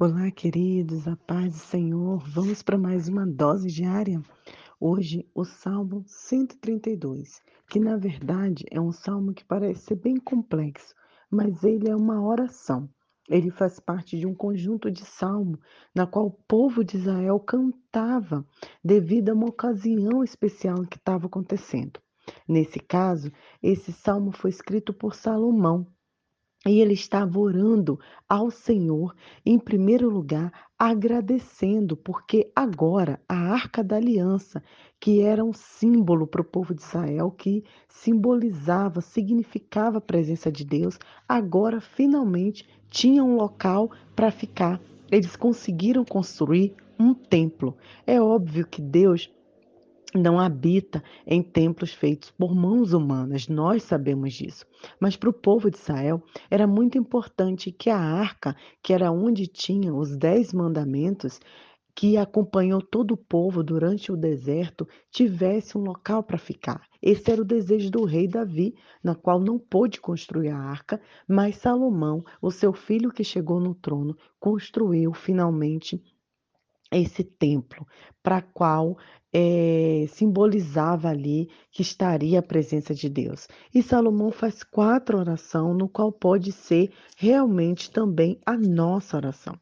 Olá, queridos, a paz do Senhor. Vamos para mais uma dose diária. Hoje, o Salmo 132, que na verdade é um salmo que parece ser bem complexo, mas ele é uma oração. Ele faz parte de um conjunto de salmo na qual o povo de Israel cantava devido a uma ocasião especial que estava acontecendo. Nesse caso, esse salmo foi escrito por Salomão, e ele estava orando ao Senhor, em primeiro lugar, agradecendo, porque agora a arca da aliança, que era um símbolo para o povo de Israel, que simbolizava, significava a presença de Deus, agora finalmente tinha um local para ficar. Eles conseguiram construir um templo. É óbvio que Deus não habita em templos feitos por mãos humanas, nós sabemos disso. Mas para o povo de Israel era muito importante que a arca, que era onde tinha os dez mandamentos, que acompanhou todo o povo durante o deserto, tivesse um local para ficar. Esse era o desejo do rei Davi, na qual não pôde construir a arca, mas Salomão, o seu filho que chegou no trono, construiu finalmente esse templo, para qual é, simbolizava ali que estaria a presença de Deus. E Salomão faz quatro orações, no qual pode ser realmente também a nossa oração.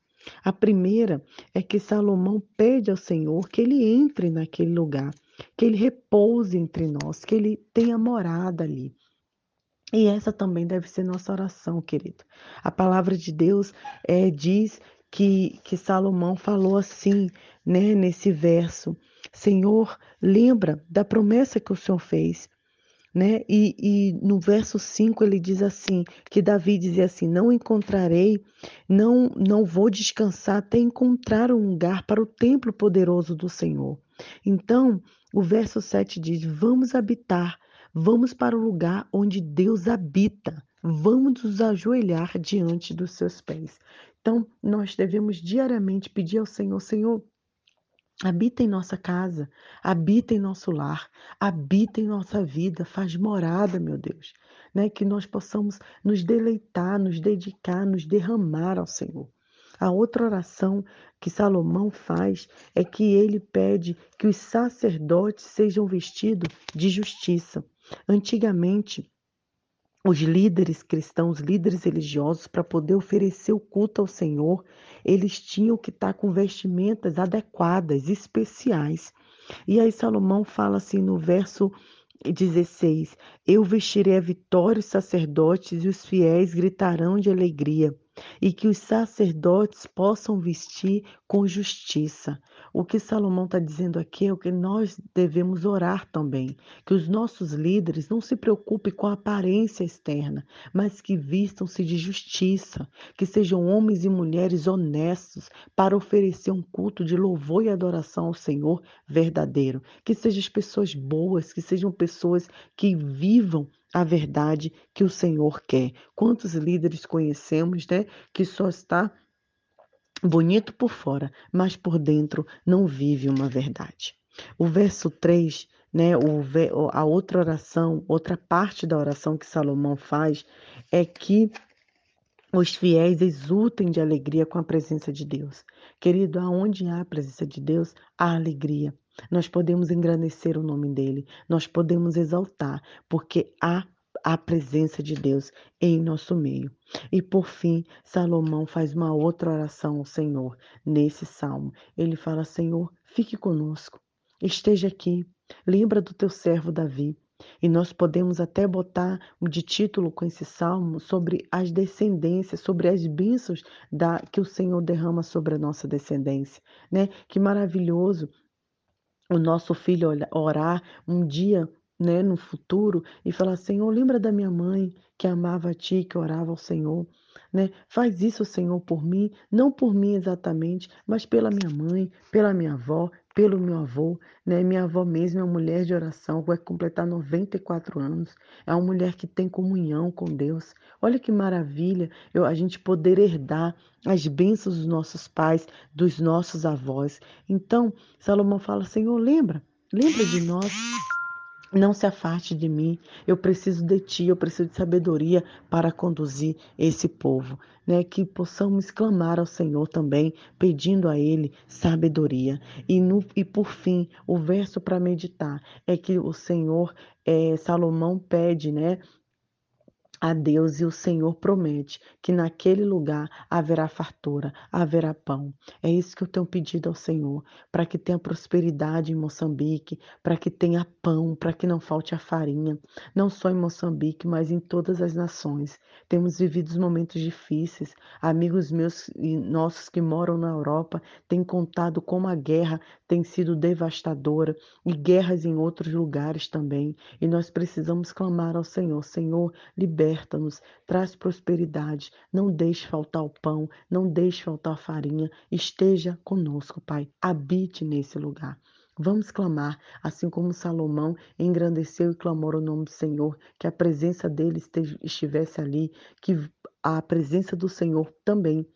A primeira é que Salomão pede ao Senhor que ele entre naquele lugar, que ele repouse entre nós, que ele tenha morada ali. E essa também deve ser nossa oração, querido. A palavra de Deus é, diz que, que Salomão falou assim, né, nesse verso: Senhor, lembra da promessa que o Senhor fez. Né? E, e, no verso 5 ele diz assim, que Davi dizia assim, não encontrarei, não, não vou descansar até encontrar um lugar para o templo poderoso do Senhor. Então, o verso 7 diz, vamos habitar, vamos para o lugar onde Deus habita, vamos nos ajoelhar diante dos seus pés. Então, nós devemos diariamente pedir ao Senhor: Senhor, Habita em nossa casa, habita em nosso lar, habita em nossa vida, faz morada, meu Deus, né? Que nós possamos nos deleitar, nos dedicar, nos derramar ao Senhor. A outra oração que Salomão faz é que ele pede que os sacerdotes sejam vestidos de justiça. Antigamente, os líderes cristãos, líderes religiosos, para poder oferecer o culto ao Senhor, eles tinham que estar com vestimentas adequadas, especiais. E aí Salomão fala assim no verso 16: Eu vestirei a vitória os sacerdotes e os fiéis gritarão de alegria e que os sacerdotes possam vestir com justiça. O que Salomão está dizendo aqui é o que nós devemos orar também, que os nossos líderes não se preocupem com a aparência externa, mas que vistam-se de justiça, que sejam homens e mulheres honestos para oferecer um culto de louvor e adoração ao Senhor verdadeiro, que sejam pessoas boas, que sejam pessoas que vivam a verdade que o Senhor quer. Quantos líderes conhecemos, né, que só está bonito por fora, mas por dentro não vive uma verdade. O verso 3, né, o, a outra oração, outra parte da oração que Salomão faz é que os fiéis exultem de alegria com a presença de Deus. Querido, aonde há a presença de Deus, há alegria. Nós podemos engrandecer o nome dele, nós podemos exaltar, porque há a presença de Deus em nosso meio. E por fim, Salomão faz uma outra oração ao Senhor nesse salmo. Ele fala: Senhor, fique conosco, esteja aqui, lembra do teu servo Davi. E nós podemos até botar de título com esse salmo sobre as descendências, sobre as bênçãos da, que o Senhor derrama sobre a nossa descendência, né? Que maravilhoso o nosso filho orar um dia, né, no futuro e falar: Senhor, lembra da minha mãe que amava a Ti, que orava ao Senhor. Né? Faz isso, Senhor, por mim, não por mim exatamente, mas pela minha mãe, pela minha avó, pelo meu avô. Né? Minha avó mesmo é uma mulher de oração, vai completar 94 anos. É uma mulher que tem comunhão com Deus. Olha que maravilha eu, a gente poder herdar as bênçãos dos nossos pais, dos nossos avós. Então, Salomão fala: Senhor, lembra, lembra de nós. Não se afaste de mim. Eu preciso de ti, eu preciso de sabedoria para conduzir esse povo, né? Que possamos clamar ao Senhor também, pedindo a ele sabedoria. E no e por fim, o verso para meditar é que o Senhor é, Salomão pede, né? A Deus e o Senhor promete que naquele lugar haverá fartura, haverá pão. É isso que eu tenho pedido ao Senhor, para que tenha prosperidade em Moçambique, para que tenha pão, para que não falte a farinha, não só em Moçambique, mas em todas as nações. Temos vivido momentos difíceis. Amigos meus e nossos que moram na Europa têm contado como a guerra tem sido devastadora e guerras em outros lugares também. E nós precisamos clamar ao Senhor: Senhor, liberta-nos, traz prosperidade, não deixe faltar o pão, não deixe faltar a farinha. Esteja conosco, Pai. Habite nesse lugar. Vamos clamar, assim como Salomão engrandeceu e clamou o nome do Senhor, que a presença dele estivesse ali, que a presença do Senhor também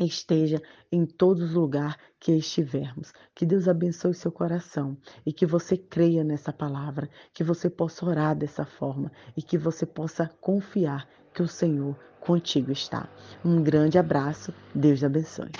esteja em todos os lugares que estivermos. Que Deus abençoe seu coração e que você creia nessa palavra, que você possa orar dessa forma e que você possa confiar que o Senhor contigo está. Um grande abraço, Deus abençoe.